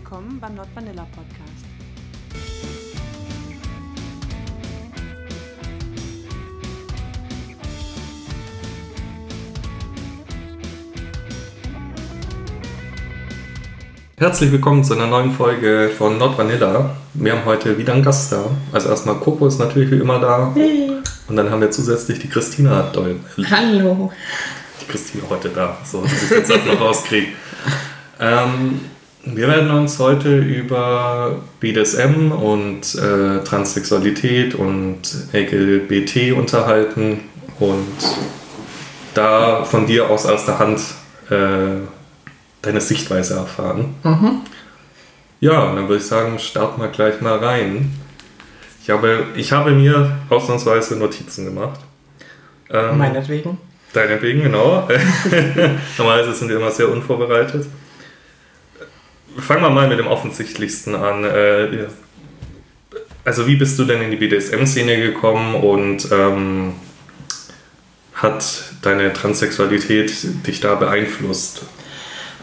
Willkommen beim Not Vanilla Podcast. Herzlich willkommen zu einer neuen Folge von Not Vanilla. Wir haben heute wieder einen Gast da. Also erstmal Coco ist natürlich wie immer da. Hey. Und dann haben wir zusätzlich die Christina da. Hallo. Die Christina heute da, so dass ich den Satz noch rauskriege. Ähm, wir werden uns heute über BDSM und äh, Transsexualität und LGBT unterhalten und da von dir aus erster Hand äh, deine Sichtweise erfahren. Mhm. Ja, dann würde ich sagen, starten wir gleich mal rein. Ich habe, ich habe mir ausnahmsweise Notizen gemacht. Ähm, Meinetwegen. Deinetwegen, genau. Normalerweise sind wir immer sehr unvorbereitet. Fangen wir mal mit dem Offensichtlichsten an. Äh, Also wie bist du denn in die BDSM-Szene gekommen und ähm, hat deine Transsexualität dich da beeinflusst?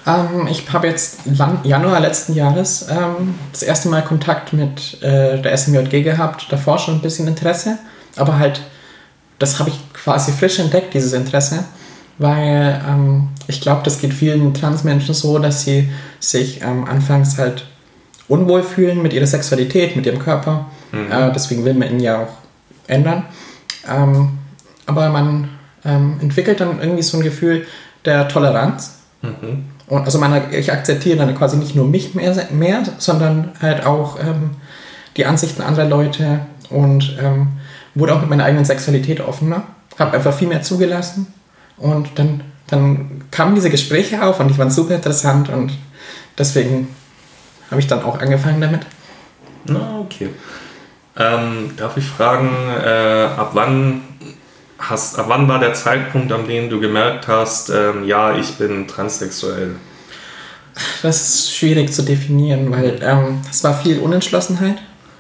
Ähm, ich habe jetzt Januar letzten Jahres ähm, das erste Mal Kontakt mit äh, der SMJG gehabt. Davor schon ein bisschen Interesse, aber halt, das habe ich quasi frisch entdeckt, dieses Interesse. Weil ähm, ich glaube, das geht vielen Transmenschen so, dass sie sich ähm, anfangs halt unwohl fühlen mit ihrer Sexualität, mit ihrem Körper. Mhm. Äh, deswegen will man ihn ja auch ändern. Ähm, aber man ähm, entwickelt dann irgendwie so ein Gefühl der Toleranz. Mhm. Und also man, ich akzeptiere dann quasi nicht nur mich mehr, mehr sondern halt auch ähm, die Ansichten anderer Leute und ähm, wurde auch mit meiner eigenen Sexualität offener. Habe einfach viel mehr zugelassen und dann, dann kamen diese Gespräche auf und die waren super interessant und deswegen habe ich dann auch angefangen damit. Na, okay. Ähm, darf ich fragen, äh, ab wann hast, ab wann war der Zeitpunkt, an dem du gemerkt hast, ähm, ja, ich bin transsexuell? Das ist schwierig zu definieren, weil ähm, es war viel Unentschlossenheit.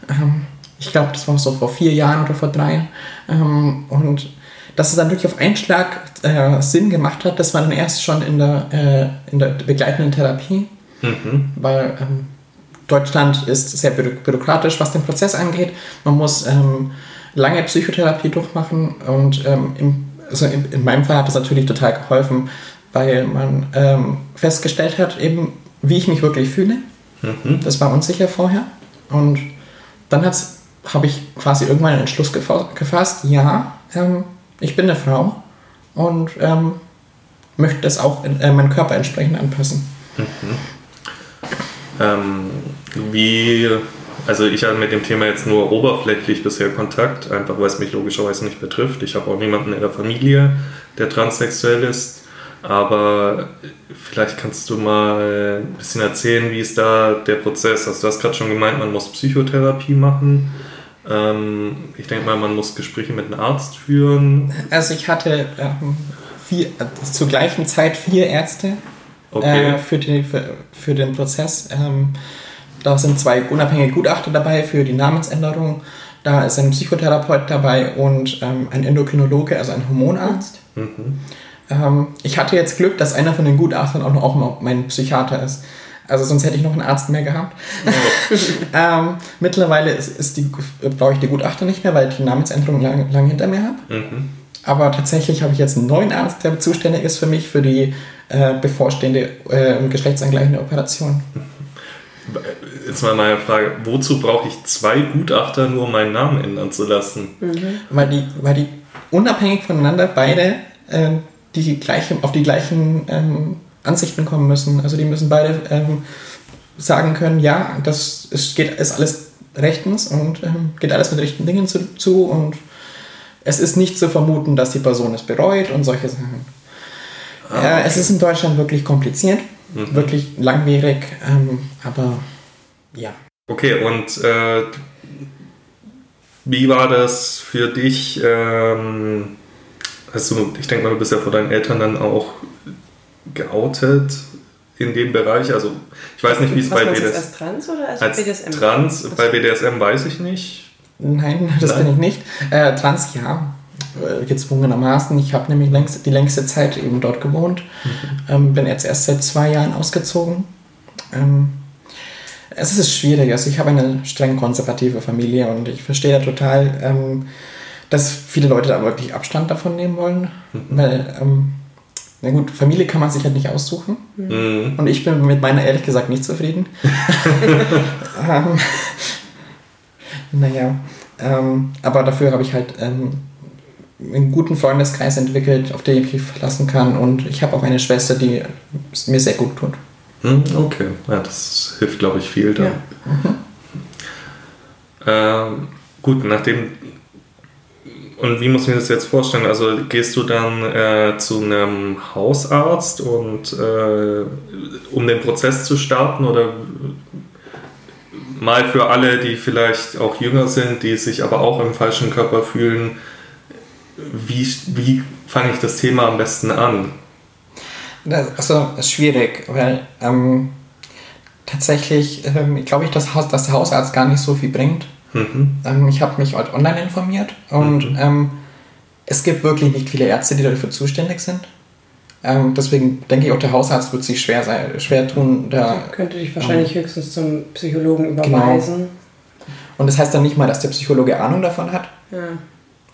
Ähm, ich glaube, das war so vor vier Jahren oder vor drei. Ähm, und dass es dann wirklich auf einen Schlag äh, Sinn gemacht hat, das war dann erst schon in der, äh, in der begleitenden Therapie, Mhm. weil ähm, Deutschland ist sehr büro bürokratisch, was den Prozess angeht. Man muss ähm, lange Psychotherapie durchmachen und ähm, im, also in, in meinem Fall hat das natürlich total geholfen, weil man ähm, festgestellt hat, eben wie ich mich wirklich fühle. Mhm. Das war unsicher vorher. Und dann habe ich quasi irgendwann einen Entschluss gefa gefasst, ja, ähm, ich bin eine Frau und ähm, möchte das auch in, äh, meinen Körper entsprechend anpassen. Ähm, wie, also ich habe mit dem Thema jetzt nur oberflächlich bisher Kontakt, einfach weil es mich logischerweise nicht betrifft. Ich habe auch niemanden in der Familie, der transsexuell ist. Aber vielleicht kannst du mal ein bisschen erzählen, wie ist da der Prozess? Also du hast gerade schon gemeint, man muss Psychotherapie machen. Ähm, ich denke mal, man muss Gespräche mit einem Arzt führen. Also ich hatte ähm, vier, äh, zur gleichen Zeit vier Ärzte Okay. äh, für, die, für, für den Prozess. Ähm, da sind zwei unabhängige Gutachter dabei für die Namensänderung. Da ist ein Psychotherapeut dabei und ähm, ein Endokrinologe, also ein Hormonarzt. Mhm. Ähm, ich hatte jetzt Glück, dass einer von den Gutachtern auch noch, auch noch mein Psychiater ist. Also sonst hätte ich noch einen Arzt mehr gehabt. ähm, mittlerweile ist, ist die, brauche ich die Gutachter nicht mehr, weil ich die Namensänderung lang, lang hinter mir habe. Mhm. Aber tatsächlich habe ich jetzt einen neuen Arzt, der zuständig ist für mich für die äh, bevorstehende äh, geschlechtsangleichende Operation. Jetzt mal meine Frage, wozu brauche ich zwei Gutachter, nur um meinen Namen ändern zu lassen? Weil die, weil die unabhängig voneinander beide äh, die gleiche, auf die gleichen ähm, Ansichten kommen müssen. Also die müssen beide ähm, sagen können, ja, das ist, geht, ist alles rechtens und ähm, geht alles mit rechten Dingen zu, zu und es ist nicht zu vermuten, dass die Person es bereut und solche Sachen. Ah, ja, es okay. ist in Deutschland wirklich kompliziert, Mhm. wirklich langwierig, ähm, aber ja. Okay, und äh, wie war das für dich? Ähm, du, ich denke mal, du bist ja vor deinen Eltern dann auch geoutet in dem Bereich. Also ich weiß nicht, wie es bei meinst du jetzt BDSM als Trans oder als, als BDSM? Trans bei BDSM weiß ich nicht. Nein, das Nein? bin ich nicht. Äh, trans, ja, äh, gezwungenermaßen. Ich habe nämlich längst, die längste Zeit eben dort gewohnt. Ähm, bin jetzt erst seit zwei Jahren ausgezogen. Ähm, Es ist schwierig. Also ich habe eine streng konservative Familie und ich verstehe da total, ähm, dass viele Leute da wirklich Abstand davon nehmen wollen. Weil, ähm, na gut, Familie kann man sich halt nicht aussuchen. Mhm. Und ich bin mit meiner ehrlich gesagt nicht zufrieden. ähm, naja, ähm, aber dafür habe ich halt ähm, einen guten Freundeskreis entwickelt, auf den ich mich verlassen kann. Und ich habe auch eine Schwester, die es mir sehr gut tut. Hm, Okay, ja, das hilft, glaube ich, viel da. Ja. Ähm, gut, nachdem. Und wie muss ich mir das jetzt vorstellen? Also gehst du dann äh, zu einem Hausarzt und äh, um den Prozess zu starten oder mal für alle, die vielleicht auch jünger sind, die sich aber auch im falschen Körper fühlen, wie, wie fange ich das Thema am besten an? Das, also, das ist schwierig, weil ähm, tatsächlich ähm, glaube ich, dass, dass der Hausarzt gar nicht so viel bringt. Mhm. Ähm, ich habe mich heute online informiert und Mhm. ähm, es gibt wirklich nicht viele Ärzte, die dafür zuständig sind. Ähm, deswegen denke ich auch, der Hausarzt wird sich schwer, sein, schwer tun. Da, könnte dich wahrscheinlich höchstens zum Psychologen Genau. überweisen. und das heißt dann nicht mal, dass der Psychologe Ahnung davon hat. Ja.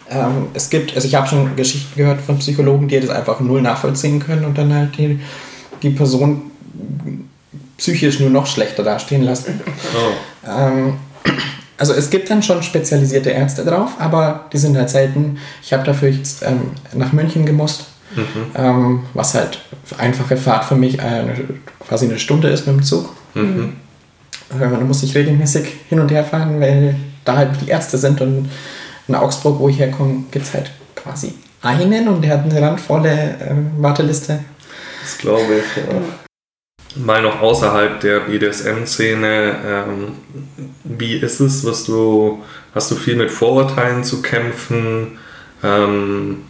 Ähm, es gibt, also ich habe schon Geschichten gehört von Psychologen, die das einfach null nachvollziehen können und dann halt die, die Person psychisch nur noch schlechter dastehen lassen. Oh. Also es gibt dann schon spezialisierte Ärzte drauf, aber die sind halt selten. Ich habe dafür jetzt ähm, nach München gemusst, Mhm. ähm, was halt einfache Fahrt für mich äh, quasi eine Stunde ist mit dem Zug. Mhm. Äh, da muss ich regelmäßig hin und her fahren, weil da halt die Ärzte sind und in Augsburg, wo ich herkomme, gibt es halt quasi einen und der hat eine randvolle äh, Warteliste. Das glaube ich, ja. Mal noch außerhalb der BDSM-Szene, ähm, wie ist es, was du, hast du viel mit Vorurteilen zu kämpfen? Ähm,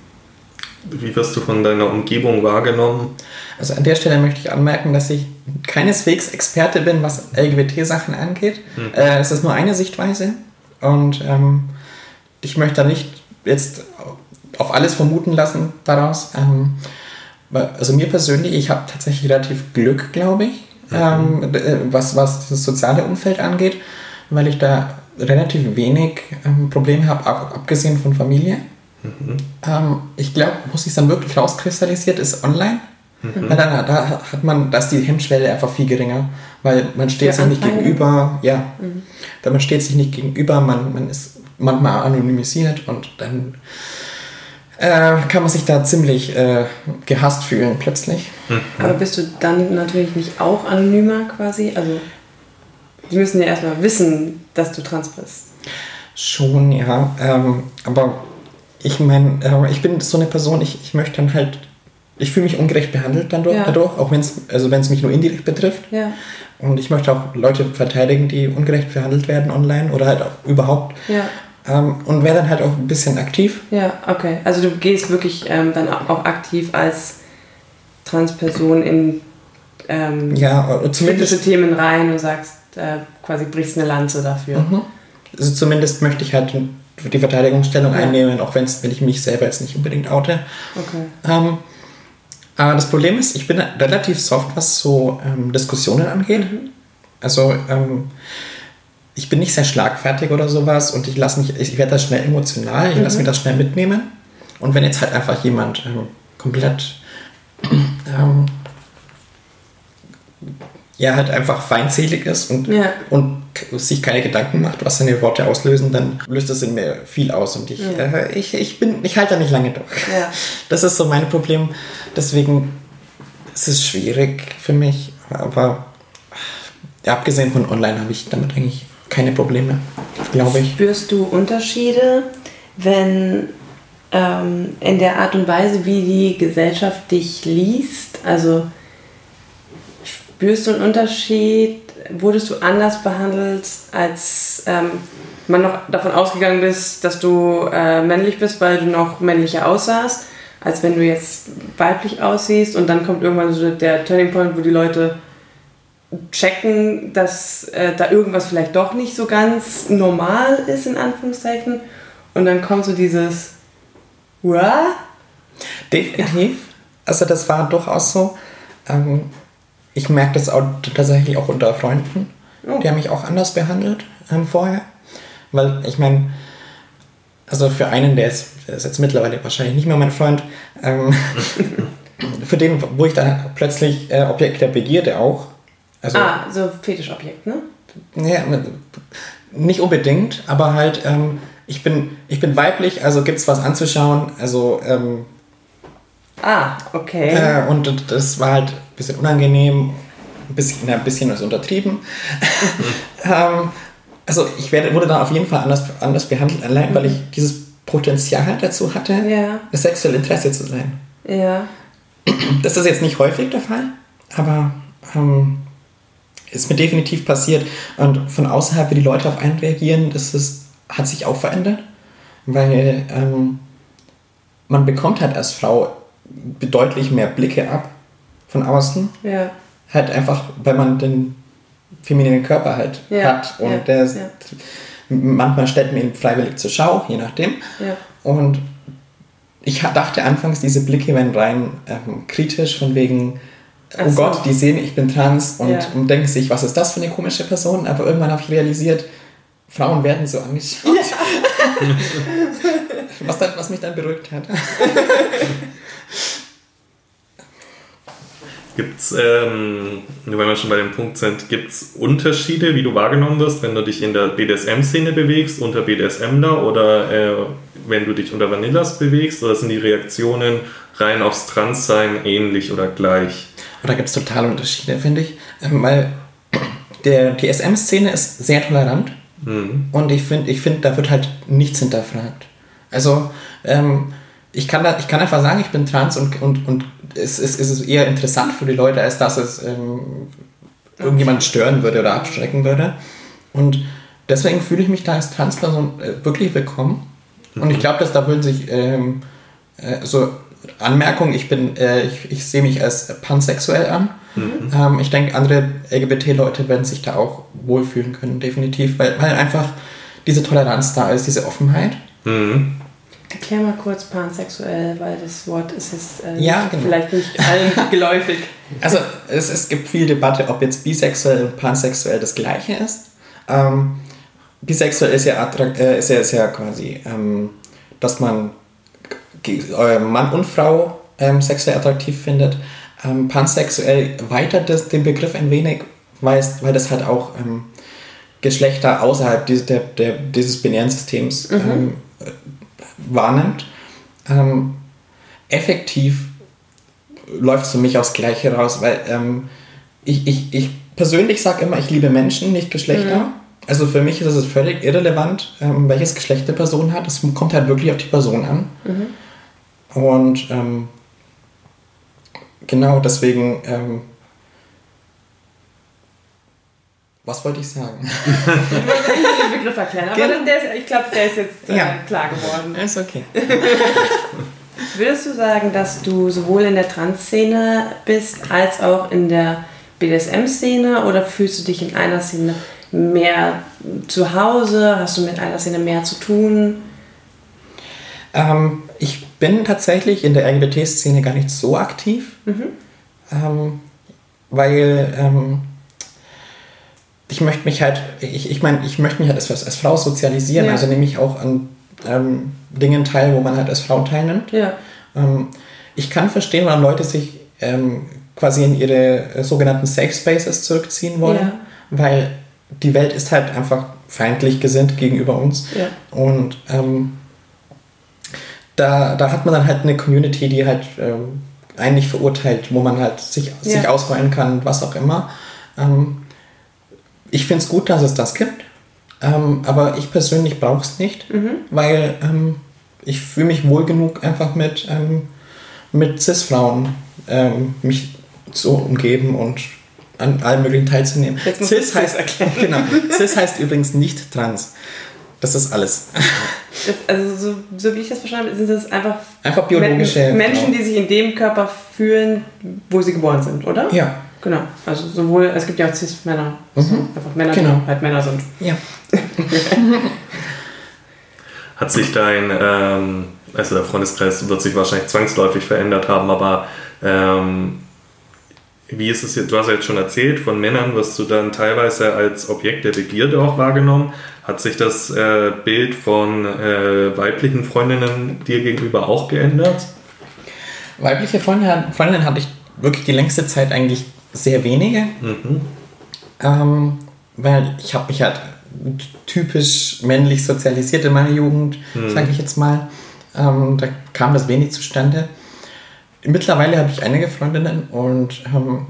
wie wirst du von deiner Umgebung wahrgenommen? Also an der Stelle möchte ich anmerken, dass ich keineswegs Experte bin, was LGBT-Sachen angeht. Mhm. Äh, es ist nur eine Sichtweise und ähm, ich möchte da nicht jetzt auf alles vermuten lassen daraus. Ähm, also mir persönlich, ich habe tatsächlich relativ Glück, glaube ich, ähm, d- äh, was, was das soziale Umfeld angeht, weil ich da relativ wenig ähm, Probleme habe, ab, abgesehen von Familie. Ähm, ich glaube, wo sich dann wirklich rauskristallisiert, ist online. Weil dann, da hat man, da ist die Hemmschwelle einfach viel geringer, weil man steht sich nicht gegenüber, ja, da man steht sich nicht gegenüber, man, man ist manchmal anonymisiert und dann äh, kann man sich da ziemlich äh, gehasst fühlen plötzlich. Aber bist du dann natürlich nicht auch anonymer quasi? Also, die müssen ja erstmal wissen, dass du trans bist. Schon, ja. Ähm, aber ich meine, äh, ich bin so eine Person, ich, ich möchte dann halt, ich fühle mich ungerecht behandelt dann Ja. dadurch, auch wenn es also wenn's mich nur indirekt betrifft. Ja, Und ich möchte auch Leute verteidigen, die ungerecht behandelt werden online oder halt auch überhaupt. ja, Ähm, und wäre dann halt auch ein bisschen aktiv. ja, okay. Also du gehst wirklich ähm, dann auch aktiv als Transperson in ähm, Ja, politische zumindest, Themen rein und sagst, äh, quasi brichst eine Lanze dafür. Mhm. also zumindest möchte ich halt die Verteidigungsstellung Ja. einnehmen, auch wenn ich mich selber jetzt nicht unbedingt oute. Okay. Ähm, aber das Problem ist, ich bin relativ soft, was so ähm, Diskussionen angeht. Also ähm, ich bin nicht sehr schlagfertig oder sowas und ich lasse mich, ich werde da schnell emotional, ich lasse mich das schnell mitnehmen. Und wenn jetzt halt einfach jemand ähm, komplett ähm, ja halt einfach feindselig ist und, Ja. und sich keine Gedanken macht, was seine Worte auslösen, dann löst das in mir viel aus und ich, Ja. äh, ich, ich bin, ich halte da nicht lange durch. Ja. Das ist so mein Problem. Deswegen ist es schwierig für mich. Aber abgesehen von online habe ich damit eigentlich keine Probleme, glaube ich. Spürst du Unterschiede, wenn ähm, in der Art und Weise, wie die Gesellschaft dich liest? Also spürst du einen Unterschied? Wurdest du anders behandelt, als ähm, man noch davon ausgegangen bist, dass du äh, männlich bist, weil du noch männlicher aussahst, als wenn du jetzt weiblich aussiehst und dann kommt irgendwann so der Turning Point, wo die Leute checken, dass äh, da irgendwas vielleicht doch nicht so ganz normal ist, in Anführungszeichen. Und dann kommt so dieses, what? Definitiv. Also das war durchaus so. Ähm, ich merke das auch tatsächlich auch unter Freunden. Oh. Die haben mich auch anders behandelt ähm, vorher. Weil ich meine, also für einen, der ist, der ist, jetzt mittlerweile wahrscheinlich nicht mehr mein Freund, ähm, für den, wo ich dann plötzlich äh, Objekt der Begierde auch. Also, ah, so Fetischobjekt, ne? Ja, nicht unbedingt, aber halt, ähm, ich, bin, ich bin weiblich, also gibt es was anzuschauen. Also, ähm, ah, okay. Äh, und das war halt ein bisschen unangenehm, ein bisschen, ein bisschen was untertrieben. ähm, also ich werde, wurde dann auf jeden Fall anders, anders behandelt, allein weil ich dieses Potenzial dazu hatte, ja. das sexuelle Interesse zu sein. Ja. Das ist jetzt nicht häufig der Fall, aber ähm, ist mir definitiv passiert. Und von außerhalb, wie die Leute auf einen reagieren, das ist, hat sich auch verändert, weil ähm, man bekommt halt als Frau deutlich mehr Blicke ab von außen. Ja. Halt einfach, weil man den femininen Körper halt ja, hat. Und ja, der ja. manchmal stellt man ihn freiwillig zur Schau, je nachdem. Und ich dachte anfangs, diese Blicke wären rein ähm, kritisch, von wegen, oh so. Gott, die sehen, ich bin trans und, und, denken sich, was ist das für eine komische Person? Aber irgendwann habe ich realisiert, Frauen werden so angeschaut. was, dann, was mich dann beruhigt hat. Gibt es, ähm, wenn wir schon bei dem Punkt sind, gibt es Unterschiede, wie du wahrgenommen wirst, wenn du dich in der BDSM-Szene bewegst, unter BDSMler oder äh, wenn du dich unter Vanillas bewegst? Oder sind die Reaktionen rein aufs Transsein ähnlich oder gleich? Da gibt es totale Unterschiede, finde ich. Ähm, weil der, die SM-Szene ist sehr tolerant mhm. und ich finde, ich find, da wird halt nichts hinterfragt. Also, ähm, ich kann, da, ich kann einfach sagen, ich bin trans und, und, und es, es, es ist eher interessant für die Leute, als dass es ähm, irgendjemand stören würde oder abschrecken würde. Und deswegen fühle ich mich da als Transperson äh, wirklich willkommen. Und ich mhm. glaube, dass da würden sich ähm, äh, so Anmerkung, ich bin, äh, ich, ich sehe mich als pansexuell an. Mhm. Ähm, ich denke, andere LGBT-Leute werden sich da auch wohlfühlen können, definitiv, weil, weil einfach diese Toleranz da ist, diese Offenheit. Mhm. Erklär mal kurz pansexuell, weil das Wort ist jetzt äh, ja, genau. vielleicht nicht allen geläufig. Also es, es gibt viel Debatte, ob jetzt bisexuell und pansexuell das gleiche ist. Ähm, bisexuell ist ja, äh, ist ja, ist ja quasi, ähm, dass man Mann und Frau ähm, sexuell attraktiv findet. Ähm, pansexuell weitert das, den Begriff ein wenig, weil, weil das halt auch ähm, Geschlechter außerhalb dieses, der, der, dieses binären Systems mhm. Ähm, wahrnimmt. Ähm, effektiv läuft es für mich aufs Gleiche raus, weil ähm, ich, ich, ich persönlich sage immer, ich liebe Menschen, nicht Geschlechter. Mhm. Also für mich ist es völlig irrelevant, welches Geschlecht eine Person hat. Es kommt halt wirklich auf die Person an. Mhm. Und ähm, genau deswegen, ähm, was wollte ich sagen? ich wollte den Begriff erklären, aber genau. ist, ich glaube, der ist jetzt äh, ja. klar geworden. Ist okay. Würdest du sagen, dass du sowohl in der Trans-Szene bist, als auch in der BDSM-Szene oder fühlst du dich in einer Szene mehr zu Hause? Hast du mit einer Szene mehr zu tun? Ähm, ich bin tatsächlich in der LGBT-Szene gar nicht so aktiv, mhm. ähm, weil ähm, ich möchte mich halt, ich, ich meine, ich möchte mich halt als, als Frau sozialisieren, ja. also nehme ich auch an ähm, Dingen teil, wo man halt als Frau teilnimmt. Ja. Ähm, ich kann verstehen, warum Leute sich ähm, quasi in ihre äh, sogenannten Safe Spaces zurückziehen wollen, ja. weil die Welt ist halt einfach feindlich gesinnt gegenüber uns. Und ähm, da, da hat man dann halt eine Community, die halt ähm, einen verurteilt, wo man halt sich, ja. sich ausrollen kann, was auch immer. Ähm, ich finde es gut, dass es das gibt, ähm, aber ich persönlich brauche es nicht, mhm. weil ähm, ich fühle mich wohl genug einfach mit, ähm, mit Cis-Frauen ähm, mich zu umgeben und an allen möglichen teilzunehmen. Cis heißt, genau, Cis heißt übrigens nicht trans. Das ist alles. Das, also so, so, wie ich das verstanden habe, sind das einfach, einfach biologische Menschen, genau. die sich in dem Körper fühlen, wo sie geboren sind, oder? Ja. Genau. Also sowohl, es gibt ja auch Cis-Männer. Mhm. Einfach Männer, genau. die halt Männer sind. Ja. Hat sich dein, ähm, also der Freundeskreis wird sich wahrscheinlich zwangsläufig verändert haben, aber ähm, wie ist es jetzt, du hast ja jetzt schon erzählt, von Männern wirst du dann teilweise als Objekt der Begierde auch wahrgenommen. Hat sich das äh, Bild von äh, weiblichen Freundinnen dir gegenüber auch geändert? Weibliche Freundinnen, Freundinnen hatte ich wirklich die längste Zeit eigentlich sehr wenige. Mhm. Ähm, weil ich habe mich halt typisch männlich sozialisiert in meiner Jugend, Mhm. sage ich jetzt mal. Ähm, da kam das wenig zustande. Mittlerweile habe ich einige Freundinnen und ähm,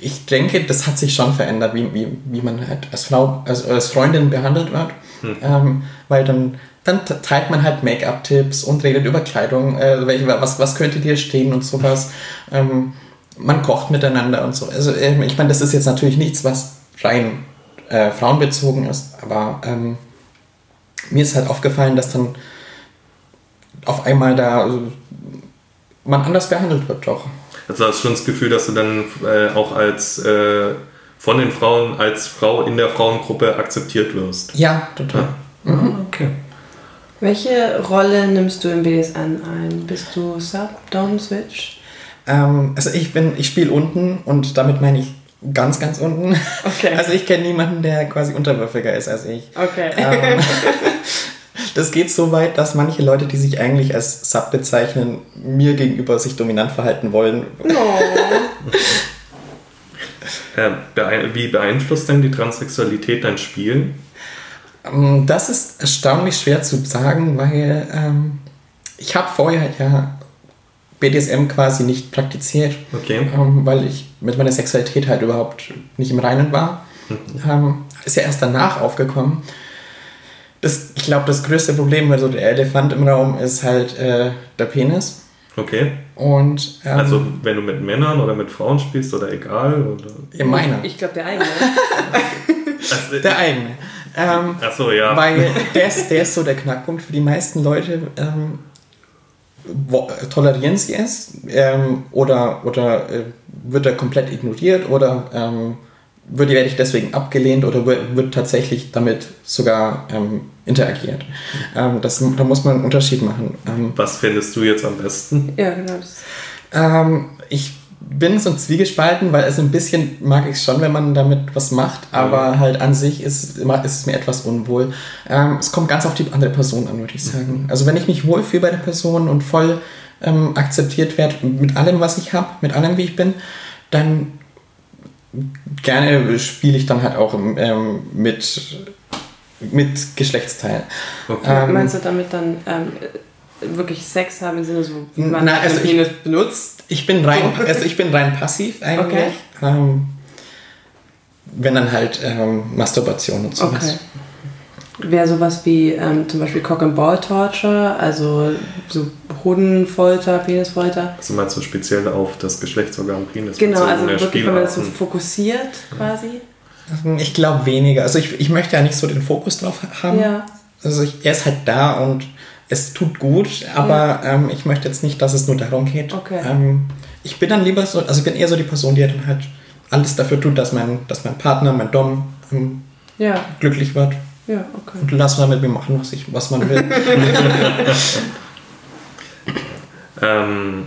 ich denke, das hat sich schon verändert, wie, wie, wie man halt als Frau, als, als Freundin behandelt wird. Ähm, weil dann, dann teilt man halt Make-up-Tipps und redet über Kleidung, äh, welche, was, was könnte dir stehen und sowas. Ähm, man kocht miteinander und so. Also ähm, ich meine, das ist jetzt natürlich nichts, was rein äh, frauenbezogen ist, aber ähm, mir ist halt aufgefallen, dass dann auf einmal da also, man anders behandelt wird doch. Also hast du schon das Gefühl, dass du dann äh, auch als äh, von den Frauen als Frau in der Frauengruppe akzeptiert wirst? Ja, total. Okay. Welche Rolle nimmst du im BDSM ein? Bist du Sub, Dom, Switch? Ähm, also ich bin, ich spiele unten und damit meine ich ganz, ganz unten. Okay. Also ich kenne niemanden, der quasi unterwürfiger ist als ich. Okay. Ähm, das geht so weit, dass manche Leute, die sich eigentlich als Sub bezeichnen, mir gegenüber sich dominant verhalten wollen. Äh, beein wie beeinflusst denn die Transsexualität dein Spiel? Ähm, Das ist erstaunlich schwer zu sagen, weil ähm, ich habe vorher ja BDSM quasi nicht praktiziert, Okay. ähm, weil ich mit meiner Sexualität halt überhaupt nicht im Reinen war. Ähm, ist ja erst danach aufgekommen. Das, ich glaube, das größte Problem, also der Elefant im Raum, ist halt äh, der Penis. Okay. Und ähm, Also wenn du mit Männern oder mit Frauen spielst oder egal? Oder? ja, meiner. Ich glaube, der eigene. Also, Der eigene. Ähm, Achso, ja. Weil der ist, der ist so der Knackpunkt für die meisten Leute. Ähm, wo, tolerieren sie es ähm, oder, oder äh, wird er komplett ignoriert oder ähm, wird, werde ich deswegen abgelehnt oder wird, wird tatsächlich damit sogar ähm, interagiert. Ähm, das, da muss man einen Unterschied machen. Ähm, Was findest du jetzt am besten? ja, genau. Das. ähm, ich bin so zwiegespalten, weil es ein bisschen mag ich schon, wenn man damit was macht, aber halt an sich ist, immer- ist es mir etwas unwohl. Ähm, es kommt ganz auf die andere Person an, würde ich sagen. Also wenn ich mich wohlfühle bei der Person und voll ähm, akzeptiert werde mit allem, was ich habe, mit allem, wie ich bin, dann gerne spiele ich dann halt auch ähm, mit, mit Geschlechtsteilen. Okay. Ähm, Meinst du damit dann ähm, wirklich Sex haben im Sinne so, wie man Na, also Penis benutzt? Ich bin rein, also ich bin rein passiv eigentlich. Okay. Ähm, wenn dann halt ähm, Masturbation und sowas. Okay. Wäre sowas wie ähm, zum Beispiel Cock and Ball Torture, also so Hodenfolter, Penisfolter. Also meinst du speziell auf das Geschlechtsorgan Penis? Genau, also wirklich, wenn man das so fokussiert quasi. Ähm, Ich glaube weniger. Also ich, ich möchte ja nicht so den Fokus drauf haben. Ja. Also ich, er ist halt da und es tut gut, aber ähm, ich möchte jetzt nicht, dass es nur darum geht. Okay. Ähm, ich bin dann lieber so, also ich bin eher so die Person, die dann halt alles dafür tut, dass mein, dass mein Partner, mein Dom ähm, Ja, glücklich wird. Ja, okay. Und lass mal mit mir machen, was, ich, was man will. Ähm,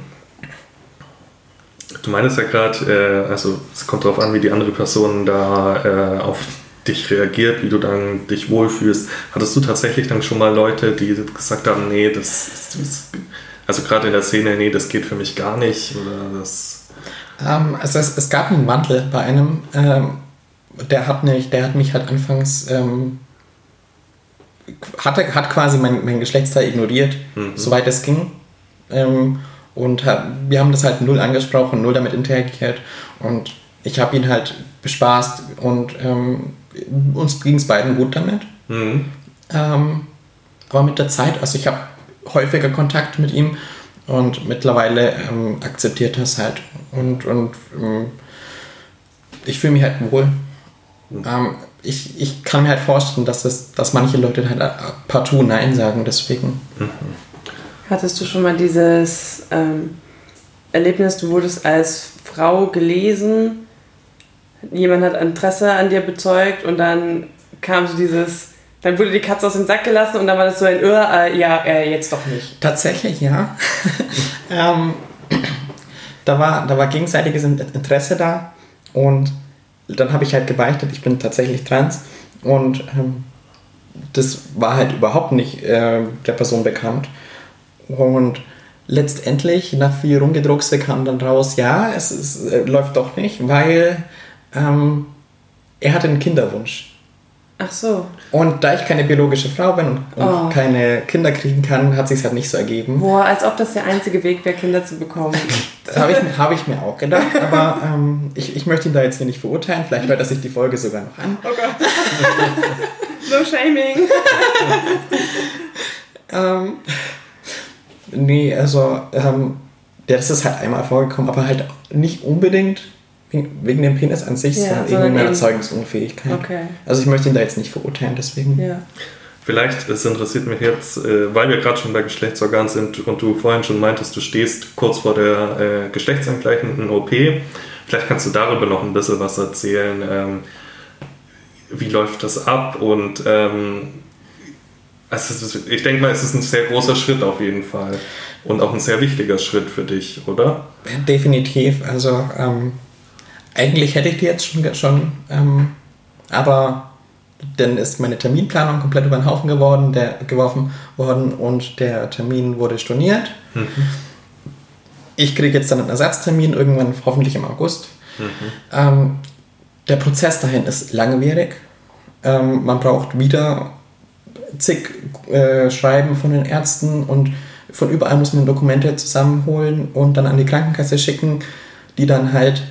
du meinst ja gerade, äh, also es kommt darauf an, wie die andere Person da äh, auf dich reagiert, wie du dann dich wohlfühlst. Hattest du tatsächlich dann schon mal Leute, die gesagt haben, nee, das ist, also gerade in der Szene, nee, das geht für mich gar nicht oder das... Ähm, also es, es gab einen Wandel bei einem, ähm, der hat mich, der hat mich halt anfangs ähm, hat, hat quasi mein, mein Geschlechtsteil ignoriert, Mhm. soweit es ging. Ähm, und hat, wir haben das halt null angesprochen, null damit interagiert. Und ich habe ihn halt bespaßt und ähm, uns ging es beiden gut damit. Mhm. Ähm, aber mit der Zeit, also ich habe häufiger Kontakt mit ihm und mittlerweile ähm, akzeptiert er es halt. Und, und ähm, ich fühle mich halt wohl. Ähm, ich, ich kann mir halt vorstellen, dass, es, dass manche Leute halt partout Nein sagen, deswegen. Hattest du schon mal dieses ähm, Erlebnis, du wurdest als Frau gelesen, jemand hat Interesse an dir bezeugt und dann kam so dieses, dann wurde die Katze aus dem Sack gelassen und dann war das so ein, äh, ja, äh, jetzt doch nicht. Tatsächlich, ja. ähm, da war, da war gegenseitiges Interesse da und dann habe ich halt gebeichtet, ich bin tatsächlich trans und ähm, das war halt überhaupt nicht äh, der Person bekannt. Und letztendlich, nach viel Rumgedruckse, kam dann raus, ja, es, es äh, läuft doch nicht, weil ähm, er hatte einen Kinderwunsch. Ach so. Und da ich keine biologische Frau bin und, und Oh. keine Kinder kriegen kann, hat sich halt nicht so ergeben. Boah, als ob das der einzige Weg wäre, Kinder zu bekommen. Das habe ich, hab ich mir auch gedacht, aber ähm, ich, ich möchte ihn da jetzt hier nicht verurteilen. Vielleicht hört er sich die Folge sogar noch an. Oh Gott. no shaming. Ähm, nee, also, ähm, das ist halt einmal vorgekommen, aber halt nicht unbedingt wegen dem Penis an sich, Ja, sondern sondern irgendwie meiner eben- Zeugungsunfähigkeit. Okay. Also ich möchte ihn da jetzt nicht verurteilen, deswegen. Ja. Vielleicht, es interessiert mich jetzt, äh, weil wir gerade schon bei Geschlechtsorgan sind und du vorhin schon meintest, du stehst kurz vor der äh, geschlechtsangleichenden OP. Vielleicht kannst du darüber noch ein bisschen was erzählen. Ähm, wie läuft das ab? Und ähm, es ist, ich denke mal, es ist ein sehr großer Schritt auf jeden Fall. Und auch ein sehr wichtiger Schritt für dich, oder? Definitiv. Also ähm, eigentlich hätte ich die jetzt schon, schon ähm, aber dann ist meine Terminplanung komplett über den Haufen geworden, der, geworfen worden und der Termin wurde storniert. Ich kriege jetzt dann einen Ersatztermin irgendwann hoffentlich im August. Ähm, der Prozess dahin ist langwierig. Ähm, man braucht wieder zig äh, Schreiben von den Ärzten und von überall muss man Dokumente zusammenholen und dann an die Krankenkasse schicken, die dann halt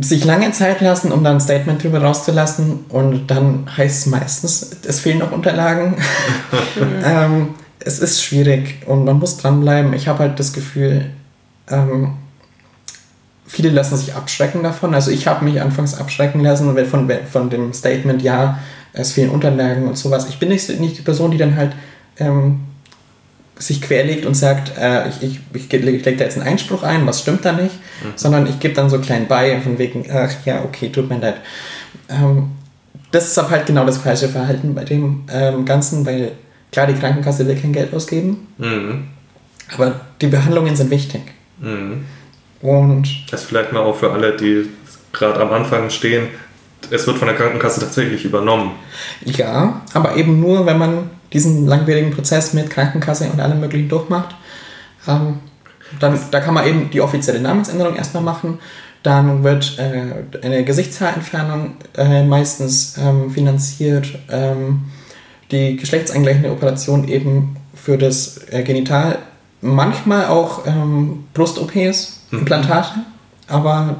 sich lange Zeit lassen, um dann ein Statement drüber rauszulassen und dann heißt es meistens, es fehlen noch Unterlagen. ähm, es ist schwierig und man muss dranbleiben. Ich habe halt das Gefühl, ähm, viele lassen sich abschrecken davon. Also ich habe mich anfangs abschrecken lassen von, von dem Statement, ja, es fehlen Unterlagen und sowas. Ich bin nicht, nicht die Person, die dann halt ähm, sich querlegt und sagt, äh, ich, ich, ich, ich lege da jetzt einen Einspruch ein, was stimmt da nicht, sondern ich gebe dann so klein bei von wegen, ach ja, okay, tut mir leid. Ähm, das ist aber halt genau das falsche Verhalten bei dem ähm, Ganzen, weil klar, die Krankenkasse will kein Geld ausgeben, Mhm. aber die Behandlungen sind wichtig. Mhm. Und Das vielleicht mal auch für alle, die gerade am Anfang stehen. Es wird von der Krankenkasse tatsächlich übernommen. Ja, aber eben nur, wenn man diesen langwierigen Prozess mit Krankenkasse und allem möglichen durchmacht. Ähm, dann, da kann man eben die offizielle Namensänderung erstmal machen. Dann wird äh, eine Gesichtshaarentfernung äh, meistens ähm, finanziert. Ähm, die geschlechtsangleichende Operation eben für das äh, Genital. Manchmal auch ähm, Brust-OPs, Implantate. Aber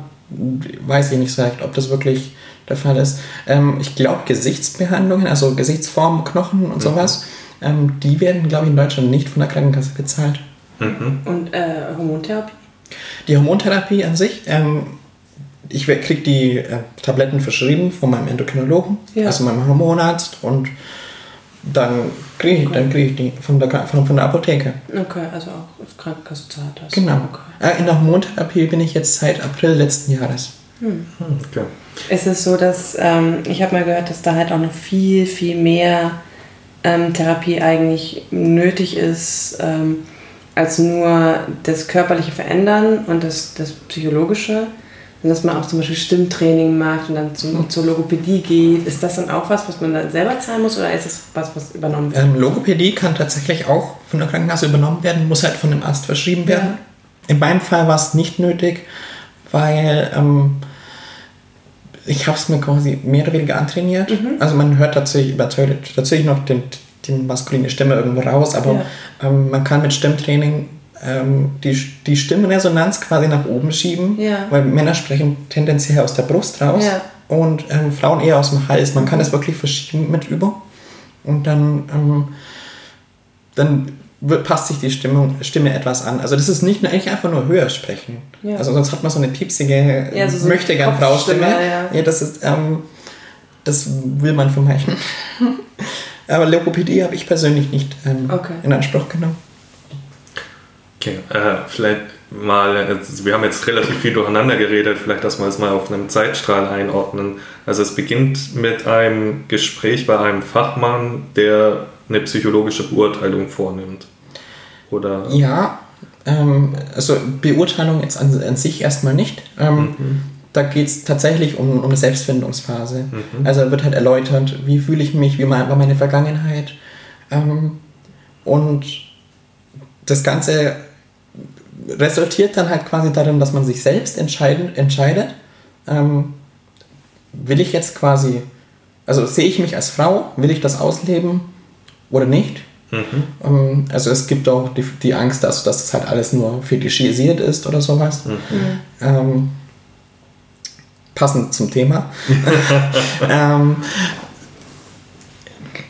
weiß ich nicht so recht, ob das wirklich der Fall ist. Ähm, ich glaube, Gesichtsbehandlungen, also Gesichtsformen, Knochen und sowas, ähm, die werden, glaube ich, in Deutschland nicht von der Krankenkasse bezahlt. Mhm. Und äh, Hormontherapie? Die Hormontherapie an sich, ähm, ich kriege die äh, Tabletten verschrieben von meinem Endokrinologen, Ja. also meinem Hormonarzt, und dann kriege ich, dann krieg ich die von der, von, von der Apotheke. Okay, also auch Krankenkasse zahlt das. Genau. Okay. Äh, in der Hormontherapie bin ich jetzt seit April letzten Jahres. Okay. Es ist so, dass ähm, ich habe mal gehört, dass da halt auch noch viel, viel mehr ähm, Therapie eigentlich nötig ist, ähm, als nur das körperliche Verändern und das, das psychologische. Und dass man auch zum Beispiel Stimmtraining macht und dann zum, zur Logopädie geht. Ist das dann auch was, was man dann selber zahlen muss oder ist es was, was übernommen wird? Ähm, Logopädie kann tatsächlich auch von der Krankenkasse übernommen werden, muss halt von dem Arzt verschrieben werden. Ja. In meinem Fall war es nicht nötig, weil ähm, ich habe es mir quasi mehr oder weniger antrainiert. Also man hört tatsächlich, natürlich, tatsächlich noch den, die maskuline Stimme irgendwo raus, aber ähm, man kann mit Stimmtraining ähm, die, die Stimmresonanz quasi nach oben schieben, Ja. weil Männer sprechen tendenziell aus der Brust raus Ja. und ähm, Frauen eher aus dem Hals. Man kann das wirklich verschieben mit Übung und dann, ähm, dann passt sich die Stimmung, Stimme etwas an. Also das ist nicht nur, eigentlich einfach nur höher sprechen. Ja. Also sonst hat man so eine piepsige, Ja, so- möchte gern Fraustimme. Kopfstimme, ja. ja, das ist, ähm, das will man vermeiden. Aber Logopädie habe ich persönlich nicht ähm, Okay. in Anspruch genommen. Okay, äh, vielleicht mal, äh, wir haben jetzt relativ viel durcheinander geredet, vielleicht, dass wir es mal auf einem Zeitstrahl einordnen. Also es beginnt mit einem Gespräch bei einem Fachmann, der eine psychologische Beurteilung vornimmt. Oder? Ja, Ähm, also Beurteilung jetzt an, an sich erstmal nicht. Ähm, Mhm. Da geht es tatsächlich um, um eine Selbstfindungsphase. Also wird halt erläutert, wie fühle ich mich, wie mein, war meine Vergangenheit. Ähm, und das Ganze resultiert dann halt quasi darin, dass man sich selbst entscheiden, entscheidet, ähm, will ich jetzt quasi, also sehe ich mich als Frau, will ich das ausleben oder nicht? Ähm, also es gibt auch die, die Angst, dass, dass das halt alles nur fetischisiert ist oder sowas. Ähm, passend zum Thema. ähm,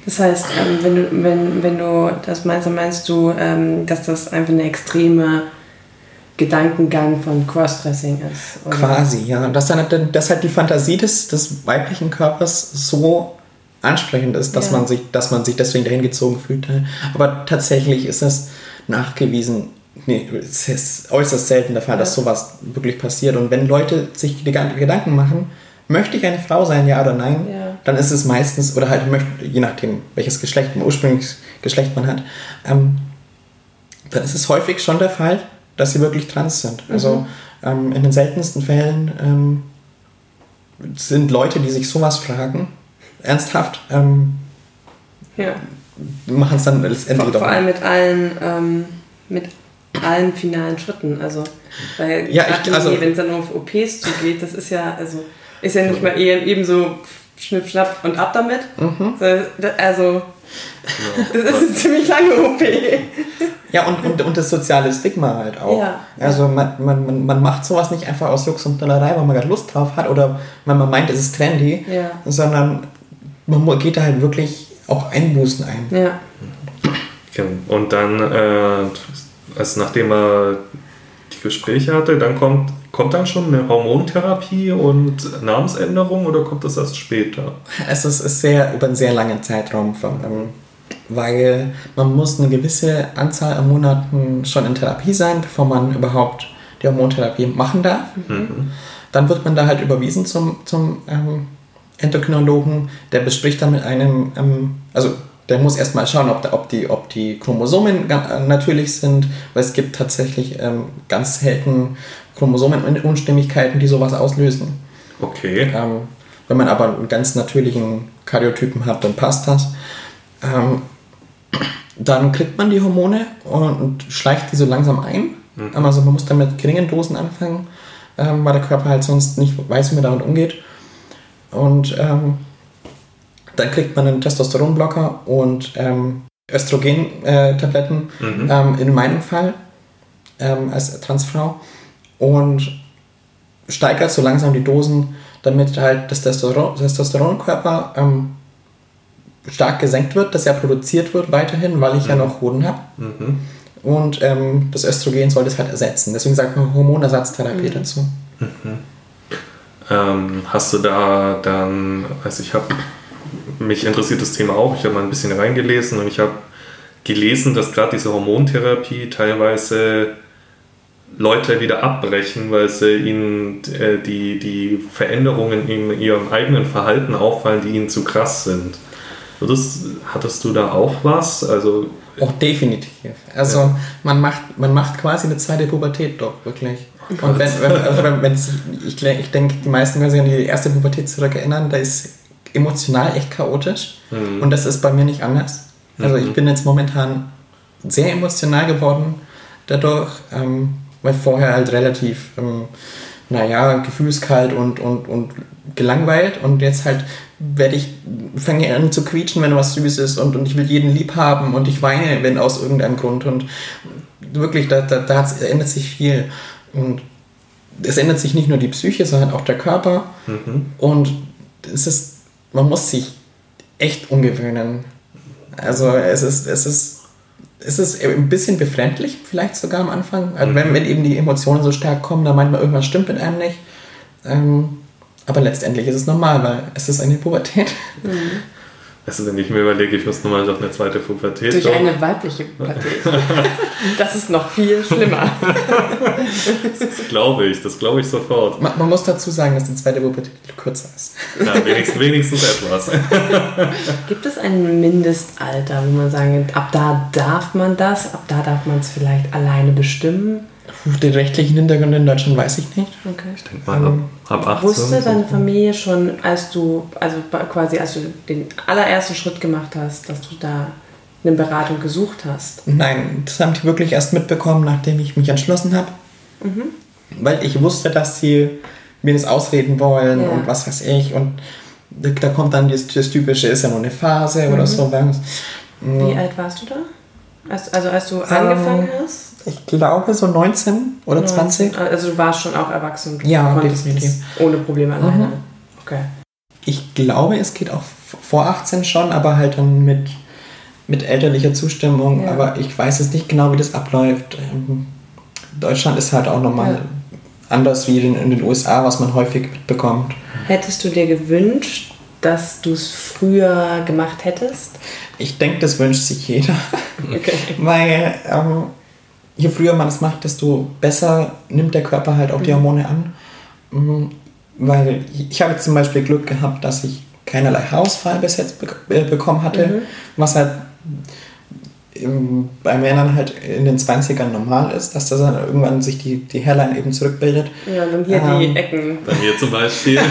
Das heißt, ähm, wenn, du, wenn, wenn du das meinst, dann meinst du, ähm, dass das einfach eine extreme Gedankengang von Crossdressing ist. oder? Quasi, ja. Und dass, dann, halt- dass halt die Fantasie des, des weiblichen Körpers so ansprechend ist, dass, Ja. man sich, dass man sich deswegen dahin gezogen fühlt. Aber tatsächlich ist es nachgewiesen, nee, es ist äußerst selten der Fall, dass Ja. sowas wirklich passiert. Und wenn Leute sich Gedanken machen, möchte ich eine Frau sein, ja oder nein, Ja. dann ist es meistens, oder halt möchte, je nachdem, welches Geschlecht, ursprüngliches Geschlecht man hat, ähm, dann ist es häufig schon der Fall, dass sie wirklich trans sind. Also ähm, in den seltensten Fällen ähm, sind Leute, die sich sowas fragen, ernsthaft, ähm, Ja. machen es dann letztendlich Vor, doch vor allem mit allen, ähm, mit allen finalen Schritten. Also, weil Ja, ich- also- wenn es dann auf OPs zugeht, das ist ja, also, ist ja nicht mal eben, eben so schnipp, schnapp und ab damit. Mhm. Also, das ist eine ziemlich lange OP. Ja, und, und, und das soziale Stigma halt auch. Ja. Also man, man, man, man macht sowas nicht einfach aus Jux und Dollerei, weil man gerade Lust drauf hat oder weil man meint, es ist trendy, Ja. sondern man geht da halt wirklich auch Einbußen ein. Ja. Genau. Und dann, äh, also nachdem er die Gespräche hatte, dann kommt, kommt dann schon eine Hormontherapie und Namensänderung oder kommt das erst später? Es ist, sehr über einen sehr langen Zeitraum, von, ähm, weil man muss eine gewisse Anzahl an Monaten schon in Therapie sein, bevor man überhaupt die Hormontherapie machen darf. Dann wird man da halt überwiesen zum, zum ähm, Endokrinologen, der bespricht dann mit einem, ähm, also der muss erstmal schauen, ob, ob, die, ob die Chromosomen äh, natürlich sind, weil es gibt tatsächlich ähm, ganz selten Chromosomenunstimmigkeiten, die sowas auslösen. Okay. Ähm, wenn man aber einen ganz natürlichen Karyotypen hat, dann passt das. Ähm, dann kriegt man die Hormone und, schleicht die so langsam ein. Also man muss dann mit geringen Dosen anfangen, ähm, weil der Körper halt sonst nicht weiß, wie man damit umgeht. Und ähm, dann kriegt man einen Testosteronblocker und ähm, Östrogen-Tabletten, ähm, in meinem Fall ähm, als Transfrau. Und steigert so langsam die Dosen, damit halt das Testosteron, Testosteronkörper ähm, stark gesenkt wird, dass er produziert wird weiterhin, weil ich ja noch Hoden habe. Mhm. Und ähm, das Östrogen soll das halt ersetzen. Deswegen sagt man Hormonersatztherapie dazu. Ähm, hast du da dann, also ich habe, mich interessiert das Thema auch, ich habe mal ein bisschen reingelesen und ich habe gelesen, dass gerade diese Hormontherapie teilweise Leute wieder abbrechen, weil sie ihnen äh, die, die Veränderungen in ihrem eigenen Verhalten auffallen, die ihnen zu krass sind. Würdest, hattest du da auch was? Also, Auch definitiv. Also Ja. man, macht, man macht quasi eine zweite Pubertät doch, wirklich. Und wenn, wenn, also wenn, ich, ich denke, die meisten werden sich an die erste Pubertät zurückerinnern, da ist emotional echt chaotisch. Und das ist bei mir nicht anders. Also ich bin jetzt momentan sehr emotional geworden dadurch, ähm, weil vorher halt relativ, ähm, naja, gefühlskalt und, und, und gelangweilt. Und jetzt halt werde ich, fange an zu quietschen, wenn was süß ist und, und ich will jeden lieb haben und ich weine, wenn aus irgendeinem Grund. Und wirklich, da, da, da ändert sich viel und es ändert sich nicht nur die Psyche, sondern auch der Körper und es ist, man muss sich echt umgewöhnen. Also es ist, es ist, es ist ein bisschen befremdlich vielleicht sogar am Anfang. Also wenn, wenn eben die Emotionen so stark kommen, dann meint man, irgendwas stimmt mit einem nicht. Ähm, aber letztendlich ist es normal, weil es ist eine Pubertät. Also wenn ich mir überlege, ich muss nochmal durch eine zweite Pubertät. Durch doch. eine weibliche Pubertät. das ist noch viel schlimmer. Das glaube ich, das glaube ich sofort. Man, man muss dazu sagen, dass die zweite Pubertät kürzer ist. Ja, wenigstens, wenigstens etwas. Gibt es ein Mindestalter, wo man sagen, ab da darf man das, ab da darf man es vielleicht alleine bestimmen? Den rechtlichen Hintergrund in Deutschland weiß ich nicht. Okay. Ich denke mal, ab, ab 18. Wusste deine Familie schon, als du, also quasi als du den allerersten Schritt gemacht hast, dass du da eine Beratung gesucht hast? Nein, das haben die wirklich erst mitbekommen, nachdem ich mich entschlossen habe. Weil ich wusste, dass sie mir das ausreden wollen Ja. und was weiß ich. Und da, kommt dann das, das Typische, ist ja nur eine Phase oder sowas. Wie alt warst du da? Als, also als du angefangen hast? Ich glaube so 19 oder 20. Also du warst schon auch erwachsen. Ja, definitiv. ohne Probleme alleine. Mhm. Okay. Ich glaube, es geht auch vor 18 schon, aber halt dann mit, mit elterlicher Zustimmung. Ja. Aber ich weiß jetzt nicht genau, wie das abläuft. Ähm, Deutschland ist halt auch nochmal Ja. anders wie in, in den USA, was man häufig mitbekommt. Hättest du dir gewünscht, dass du es früher gemacht hättest? Ich denke, das wünscht sich jeder. Okay. Weil ähm, je früher man es macht, desto besser nimmt der Körper halt auch die Hormone an. Mhm. Weil ich, habe zum Beispiel Glück gehabt, dass ich keinerlei Haarausfall bis jetzt be äh, bekommen hatte, was halt bei Männern halt in den 20ern normal ist, dass da dann irgendwann sich die, die Hairline eben zurückbildet. Ja, und dann hier Ähm. die Ecken. Bei mir zum Beispiel.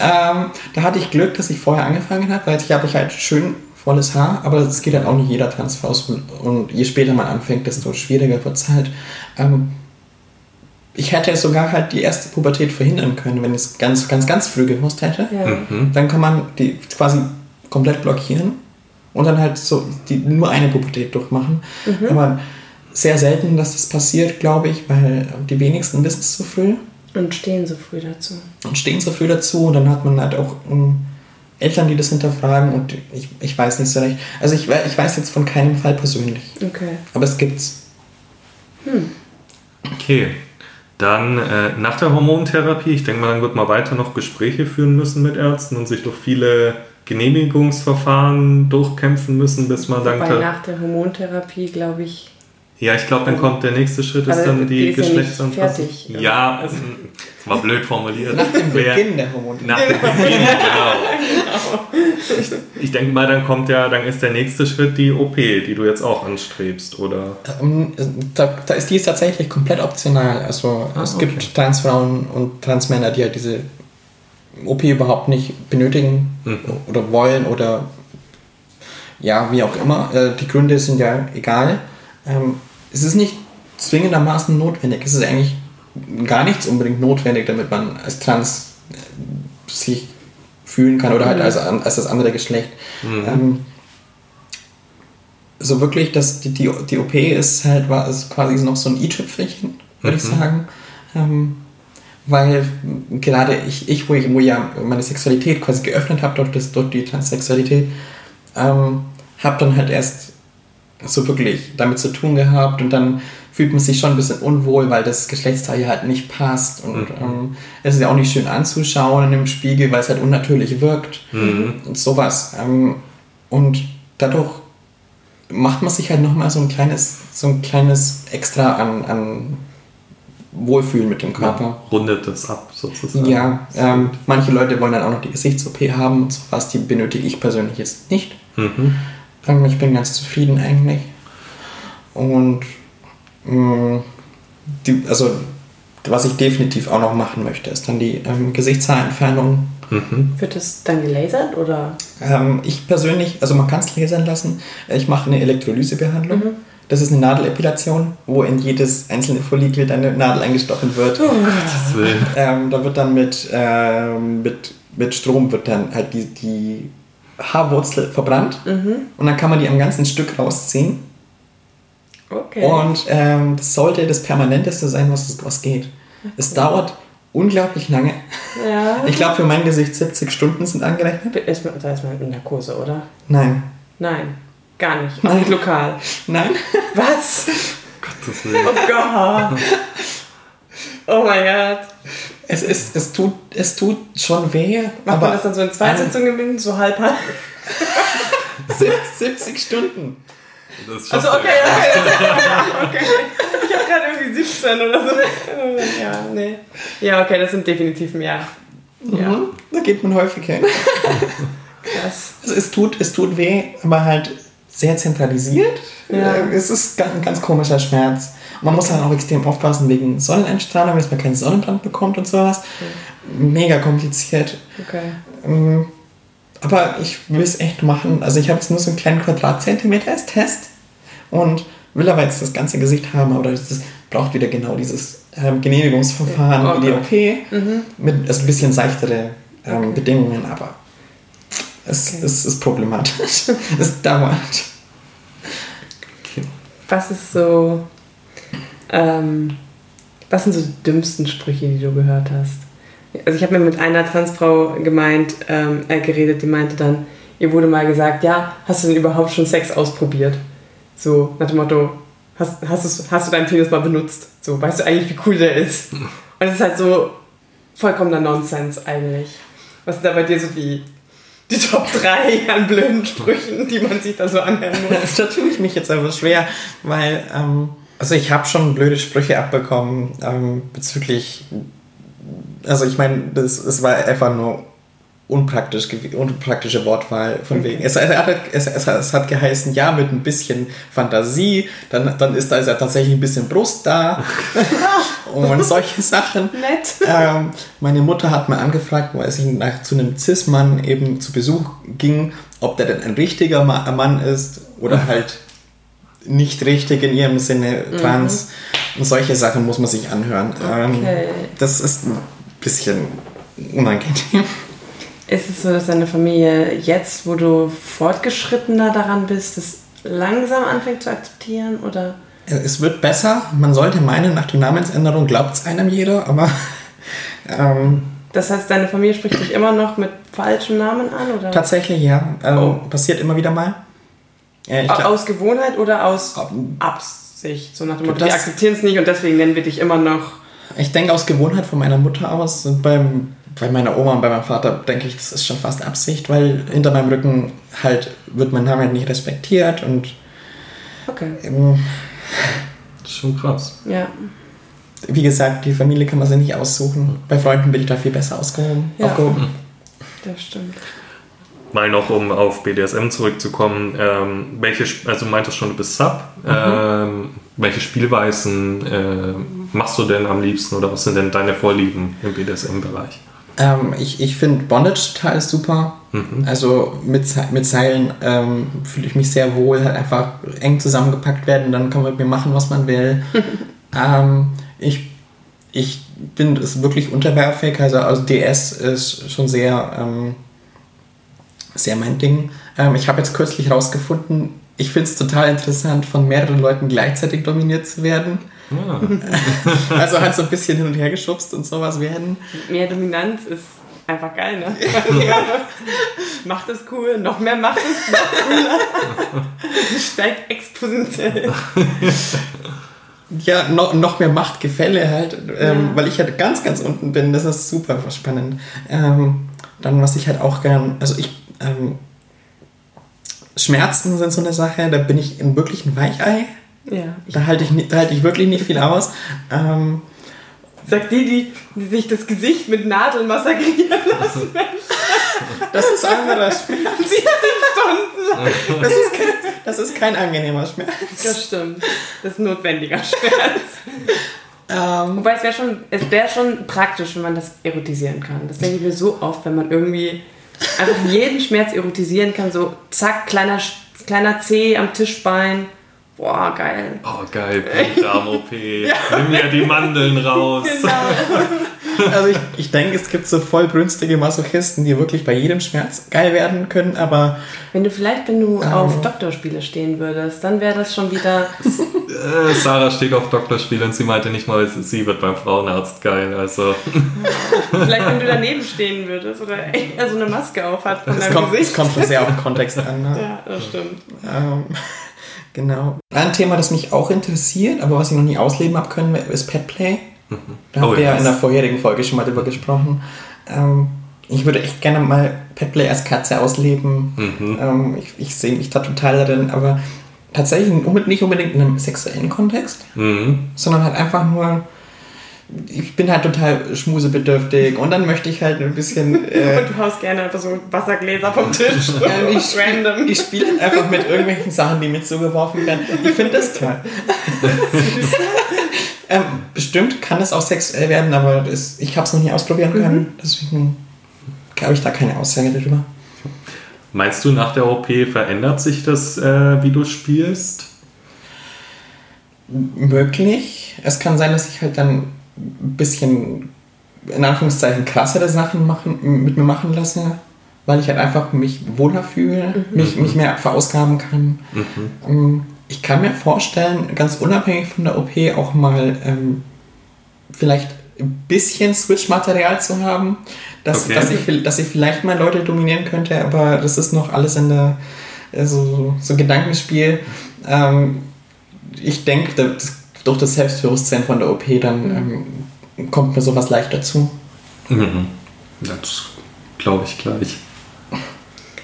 Ähm, da hatte ich Glück, dass ich vorher angefangen habe, weil ich habe ich halt schön volles Haar, aber das geht halt auch nicht jeder Tanz raus. Und, und je später man anfängt, desto schwieriger wird es halt. Ähm, ich hätte sogar halt die erste Pubertät verhindern können, wenn ich es ganz, ganz, ganz früh gewusst hätte. Ja. Mhm. Dann kann man die quasi komplett blockieren und dann halt so die, nur eine Pubertät durchmachen. Aber sehr selten, dass das passiert, glaube ich, weil die wenigsten wissen es so früh Und stehen so früh dazu. und stehen so viel dazu und dann hat man halt auch ähm, Eltern, die das hinterfragen und ich, ich weiß nicht so recht. Also ich, ich weiß jetzt von keinem Fall persönlich, Okay. aber es gibt's. Okay. Dann äh, nach der Hormontherapie, ich denke mal, dann wird man weiter noch Gespräche führen müssen mit Ärzten und sich durch viele Genehmigungsverfahren durchkämpfen müssen, bis man dann. Wobei nach der Hormontherapie, glaube ich, Ja, ich glaube, dann kommt der nächste Schritt, ist Aber dann die die ja Geschlechtsanpassung. fertig. Ja, es es war blöd formuliert. Nach dem Wer- Beginn der Hormone. Nach dem Beginn, genau. Ich, ich denke mal, dann kommt ja, dann ist der nächste Schritt die OP, die du jetzt auch anstrebst, oder? Ähm, Da, da ist die ist tatsächlich komplett optional. Also Ah, es okay. gibt Transfrauen und Transmänner, die halt diese OP überhaupt nicht benötigen Mhm. oder wollen oder ja, wie auch immer. Äh, Die Gründe sind ja egal. Ähm, Es ist nicht zwingendermaßen notwendig. Es ist eigentlich gar nichts unbedingt notwendig, damit man als Trans äh, sich fühlen kann oder halt als, an- als das andere Geschlecht. Ähm, so wirklich, dass die, die, die OP ist halt war, ist quasi noch so ein i-Tüpfelchen, würde ich sagen. Ähm, weil gerade ich, ich wo, ich, wo ja meine Sexualität quasi geöffnet habe durch, das, durch die Transsexualität, ähm, habe dann halt erst so wirklich damit zu tun gehabt und dann fühlt man sich schon ein bisschen unwohl, weil das Geschlechtsteil halt nicht passt und ähm, es ist ja auch nicht schön anzuschauen im Spiegel, weil es halt unnatürlich wirkt und sowas. Ähm, und dadurch macht man sich halt nochmal so ein kleines, so ein kleines Extra an, an Wohlfühlen mit dem Körper. Rundet das ab, sozusagen. Ja, ähm, manche Leute wollen dann auch noch die Gesichts-OP haben und sowas, die benötige ich persönlich jetzt nicht. Mhm. Ich bin ganz zufrieden eigentlich. Und mh, die, also was ich definitiv auch noch machen möchte, ist dann die ähm, Gesichtshaarentfernung. Mhm. wird das dann gelasert oder? Ähm, ich persönlich, also man kann es lasern lassen. Ich mache eine Elektrolysebehandlung. Mhm. Das ist eine Nadelepilation, wo in jedes einzelne Follikel eine Nadel eingestochen wird. Will. Ähm, da wird dann mit, ähm, mit, mit Strom wird dann halt die, die Haarwurzel verbrannt und dann kann man die am ganzen Stück rausziehen. Okay. Und ähm, das sollte das Permanenteste sein, was, was geht. Es dauert unglaublich lange. ja. Ich glaube, für mein Gesicht 70 Stunden sind angerechnet. Ist man, da ist man in Narkose, oder? Nein. Nein, gar nicht. Nein. nicht lokal. Nein. Was? Gottes Willen. Oh Gott. Oh mein Gott. Es, ist, es, tut, es tut schon weh. Macht aber man das dann so in zwei Sitzungen, so halb halb? 70 Stunden. Das ist Also schon okay, okay, okay. Ich habe gerade irgendwie 17 oder so. Ja, nee. Ja, okay, das sind definitiv mehr. Ja, Mhm. Da geht man häufig hin. krass. Also es, tut, es tut weh, aber halt sehr zentralisiert. Ja. Es ist ein ganz komischer Schmerz. Man muss halt auch extrem aufpassen wegen Sonneneinstrahlung, dass man keinen Sonnenbrand bekommt und sowas. Mega kompliziert. Okay. Ähm, Aber ich will es echt machen. Also ich habe jetzt nur so einen kleinen Quadratzentimeter als Test und will aber jetzt das ganze Gesicht haben, aber das, braucht wieder genau dieses ähm, Genehmigungsverfahren wie die okay. OP mit also ein bisschen seichtere ähm, Okay. Bedingungen, aber es, Okay. es ist problematisch. es dauert. Was ist so. Ähm, was sind so die dümmsten Sprüche, die du gehört hast? Also ich habe mir mit einer Transfrau gemeint, ähm, äh, geredet, die meinte dann, ihr wurde mal gesagt, ja, hast du denn überhaupt schon Sex ausprobiert? So nach dem Motto, hast, hast, du, hast du deinen Penis mal benutzt? So, weißt du eigentlich, wie cool der ist? Und es ist halt so vollkommener Nonsens eigentlich. Was sind da bei dir so die, die Top 3 an blöden Sprüchen, die man sich da so anhören muss? da tue ich mich jetzt aber schwer, weil ähm, also ich habe schon blöde Sprüche abbekommen ähm, bezüglich also ich meine, das, es war einfach nur unpraktisch, unpraktische Wortwahl von wegen. Es, es, hat, es, es, hat geheißen, ja, mit ein bisschen Fantasie, dann, dann ist da ist ja tatsächlich ein bisschen Brust da und solche Sachen. Nett. Ähm, meine Mutter hat mal angefragt, weil sie nach, zu einem Cis-Mann eben zu Besuch ging, ob der denn ein richtiger Ma Mann ist oder halt nicht richtig in ihrem Sinne trans. Und solche Sachen muss man sich anhören. Ähm, Okay. das ist ein bisschen unangenehm. Ist es so, dass deine Familie jetzt, wo du fortgeschrittener daran bist, das langsam anfängt zu akzeptieren? Oder? Es wird besser. Man sollte meinen, nach der Namensänderung glaubt es einem jeder, aber ähm, Das heißt, deine Familie spricht dich immer noch mit falschem Namen an? Oder? tatsächlich ja. Ähm, Oh. Passiert immer wieder mal. Glaub- Aus Gewohnheit oder aus Ab- Absicht? So nach dem Motto, Das- wir akzeptieren es nicht und deswegen nennen wir dich immer noch. Ich denke aus Gewohnheit von meiner Mutter aus und beim, bei meiner Oma und bei meinem Vater denke ich, das ist schon fast Absicht, weil hinter meinem Rücken halt wird mein Name nicht respektiert und Okay. ähm, Das ist schon krass. Ja. wie gesagt, die Familie kann man sich nicht aussuchen. Bei Freunden bin ich da viel besser ausgehoben. Ja. aufgehoben. Das stimmt. Mal noch, um auf BDSM zurückzukommen, ähm, welche, also du meintest schon, du bist Sub. Ähm, welche Spielweisen äh, machst du denn am liebsten oder was sind denn deine Vorlieben im BDSM-Bereich? Ähm, ich ich finde Bondage total super. Also mit, mit Seilen ähm, fühle ich mich sehr wohl, halt einfach eng zusammengepackt werden, dann kann man mit mir machen, was man will. ähm, ich, ich bin es wirklich unterwerfig, also, also DS ist schon sehr, ähm, sehr mein Ding. Ähm, ich habe jetzt kürzlich rausgefunden, ich finde es total interessant, von mehreren Leuten gleichzeitig dominiert zu werden. Ja. Also halt so ein bisschen hin und her geschubst und sowas werden. Mehr Dominanz ist einfach geil, ne? macht es cool, noch mehr macht es noch cooler. Steigt exponentiell. Ja, noch, noch mehr Machtgefälle halt, ähm, Ja. weil ich halt ganz, ganz unten bin. Das ist super spannend. Ähm, dann, was ich halt auch gern, also ich, ähm, Schmerzen sind so eine Sache, da bin ich in wirklich ein Weichei. Ja. Da halte ich, da halte ich wirklich nicht viel aus. Ähm, sag die, die, die sich das Gesicht mit Nadeln massakrieren lassen, das ist anderer Schmerz. 70 Stunden lang. Das ist, kein, das ist kein angenehmer Schmerz. Das stimmt. Das ist ein notwendiger Schmerz. Ähm, Wobei es wäre schon, es wär schon praktisch, wenn man das erotisieren kann. Das denke ich mir so oft, wenn man irgendwie einfach jeden Schmerz erotisieren kann. So zack, kleiner, kleiner Zeh am Tischbein. Boah, geil. Oh, geil, Darm-OP. Nimm mir die Mandeln raus. Genau. also ich, ich denke, es gibt so vollbrünstige Masochisten, die wirklich bei jedem Schmerz geil werden können, aber Wenn du vielleicht, wenn du auf Doktorspiele stehen würdest, dann wäre das schon wieder. Äh, Sarah steht auf Doktorspiel und sie meinte nicht mal, sie wird beim Frauenarzt geil. Also, Vielleicht, wenn du daneben stehen würdest oder echt so eine Maske auf hat von es deinem kommt, es kommt schon sehr auf den Kontext an. Ne? Ja, das stimmt. Ähm, genau. Ein Thema, das mich auch interessiert, aber was ich noch nie ausleben habe können, ist Petplay. Da haben Oh, wir ja in der vorherigen Folge schon mal drüber gesprochen. Ähm, ich würde echt gerne mal Petplay als Katze ausleben. Mhm. Ähm, ich ich sehe mich da total darin, aber tatsächlich nicht unbedingt in einem sexuellen Kontext, Mhm. sondern halt einfach nur, ich bin halt total schmusebedürftig und dann möchte ich halt ein bisschen... Äh, Und du haust gerne einfach so Wassergläser vom Tisch. Ja, ich Random. Ich spiele halt einfach mit irgendwelchen Sachen, die mir zugeworfen werden. Ich finde das toll. ähm, bestimmt kann es auch sexuell werden, aber das, ich habe es noch nie ausprobieren können. Deswegen habe ich da keine Aussage darüber. Meinst du, nach der OP verändert sich das, äh, wie du spielst? Möglich. Es kann sein, dass ich halt dann ein bisschen, in Anführungszeichen, krassere Sachen machen, mit mir machen lasse, weil ich halt einfach mich wohler fühle, mich, mich mehr verausgaben kann. Ähm, Ich kann mir vorstellen, ganz unabhängig von der OP auch mal ähm, vielleicht ein bisschen Switch-Material zu haben, dass, Okay. dass, ich, dass ich vielleicht mal Leute dominieren könnte, aber das ist noch alles in der äh, so, Gedankenspiel. Ähm, ich denke, durch das Selbstbewusstsein von der OP dann ähm, kommt mir sowas leicht dazu. Mhm. Das glaube ich gleich.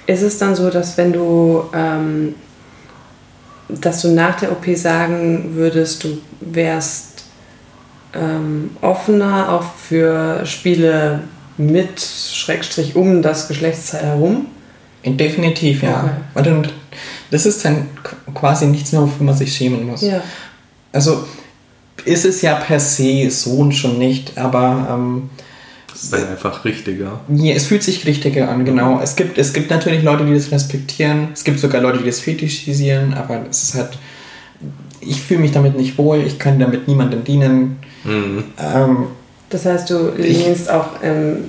Ist es dann so, dass wenn du, ähm, dass du nach der OP sagen würdest, du wärst ähm, offener auch für Spiele mit, Schrägstrich um das Geschlechtsteil herum? Definitiv, ja. Okay. Dann, das ist dann qu- quasi nichts mehr, wofür man sich schämen muss. Ja. Also ist es ja per se so und schon nicht, aber ähm, Das ist dann einfach richtiger. ja, es fühlt sich richtiger an, genau. Es gibt, es gibt natürlich Leute, die das respektieren, es gibt sogar Leute, die das fetischisieren, aber es ist halt, ich fühle mich damit nicht wohl, ich kann damit niemandem dienen. Mhm. Ähm, Das heißt, du lehnst auch ähm,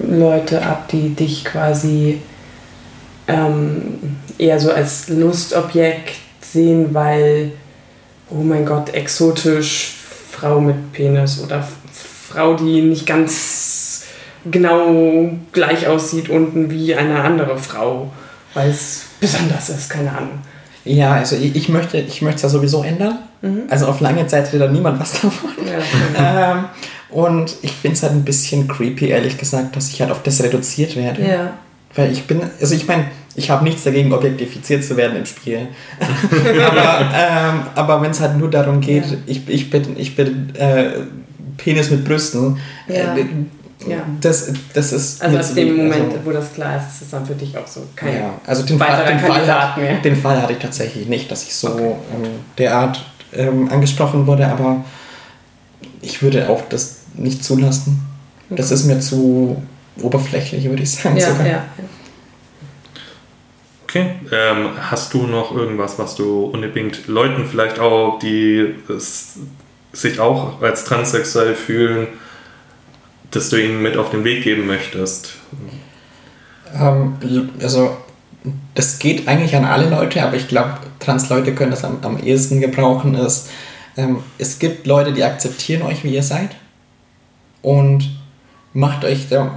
Leute ab, die dich quasi ähm, eher so als Lustobjekt sehen, weil, oh mein Gott, exotisch, Frau mit Penis oder Frau, die nicht ganz genau gleich aussieht unten wie eine andere Frau, weil es besonders ist, keine Ahnung. ja, also ich, ich möchte ich möchte es ja sowieso ändern. Also auf lange Zeit hätte da niemand was davon. Ja, ähm, und ich finde es halt ein bisschen creepy, ehrlich gesagt, dass ich halt auf das reduziert werde. ja. Weil ich bin, also ich meine, ich habe nichts dagegen, objektifiziert zu werden im Spiel. aber ähm, aber wenn es halt nur darum geht, Ja. ich, ich bin, ich bin äh, Penis mit Brüsten, Ja. äh, Ja. das, das ist. Also zu dem. Moment, Also, wo das klar ist, ist es dann für dich auch so kein ja, also den weiterer Fall, den, Fall, mehr. den Fall hatte ich tatsächlich nicht, dass ich so ähm, derart ähm, angesprochen wurde, aber ich würde auch das nicht zulassen. Das ist mir zu oberflächlich, würde ich sagen. Ja, sogar. ja. Okay. Ähm, hast du noch irgendwas, was du unbedingt Leuten vielleicht auch, die es, sich auch als transsexuell fühlen, dass du ihnen mit auf den Weg geben möchtest? Ähm, also, das geht eigentlich an alle Leute, aber ich glaube, Trans-Leute können das am, am ehesten gebrauchen. Ist, ähm, es gibt Leute, die akzeptieren euch, wie ihr seid. Und macht euch, da,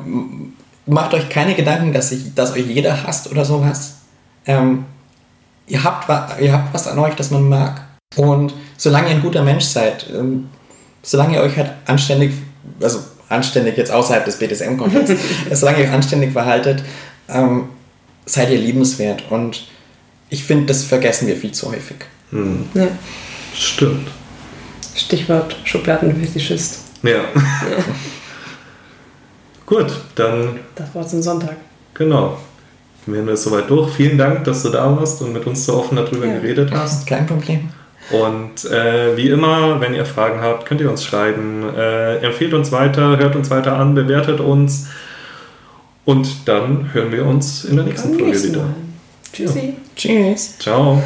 macht euch keine Gedanken, dass, ich, dass euch jeder hasst oder sowas. Ähm, ihr, habt, ihr habt was an euch, das man mag. Und solange ihr ein guter Mensch seid, ähm, solange ihr euch halt anständig, also anständig jetzt außerhalb des BDSM-Kontexts, solange ihr euch anständig verhaltet, ähm, seid ihr liebenswert. Und ich finde, das vergessen wir viel zu häufig. Hm. ja. Stimmt. Stichwort Schubladenfetischist. Ja. Gut, dann Das war zum Sonntag. genau. Wir sind soweit durch. Vielen Dank, dass du da warst und mit uns so offen darüber Ja. geredet hast. Kein Problem. Und äh, wie immer, wenn ihr Fragen habt, könnt ihr uns schreiben. Äh, empfehlt uns weiter, hört uns weiter an, bewertet uns. Und dann hören wir uns in der nächsten Folge wieder. Tschüssi. Tschüss. Ciao.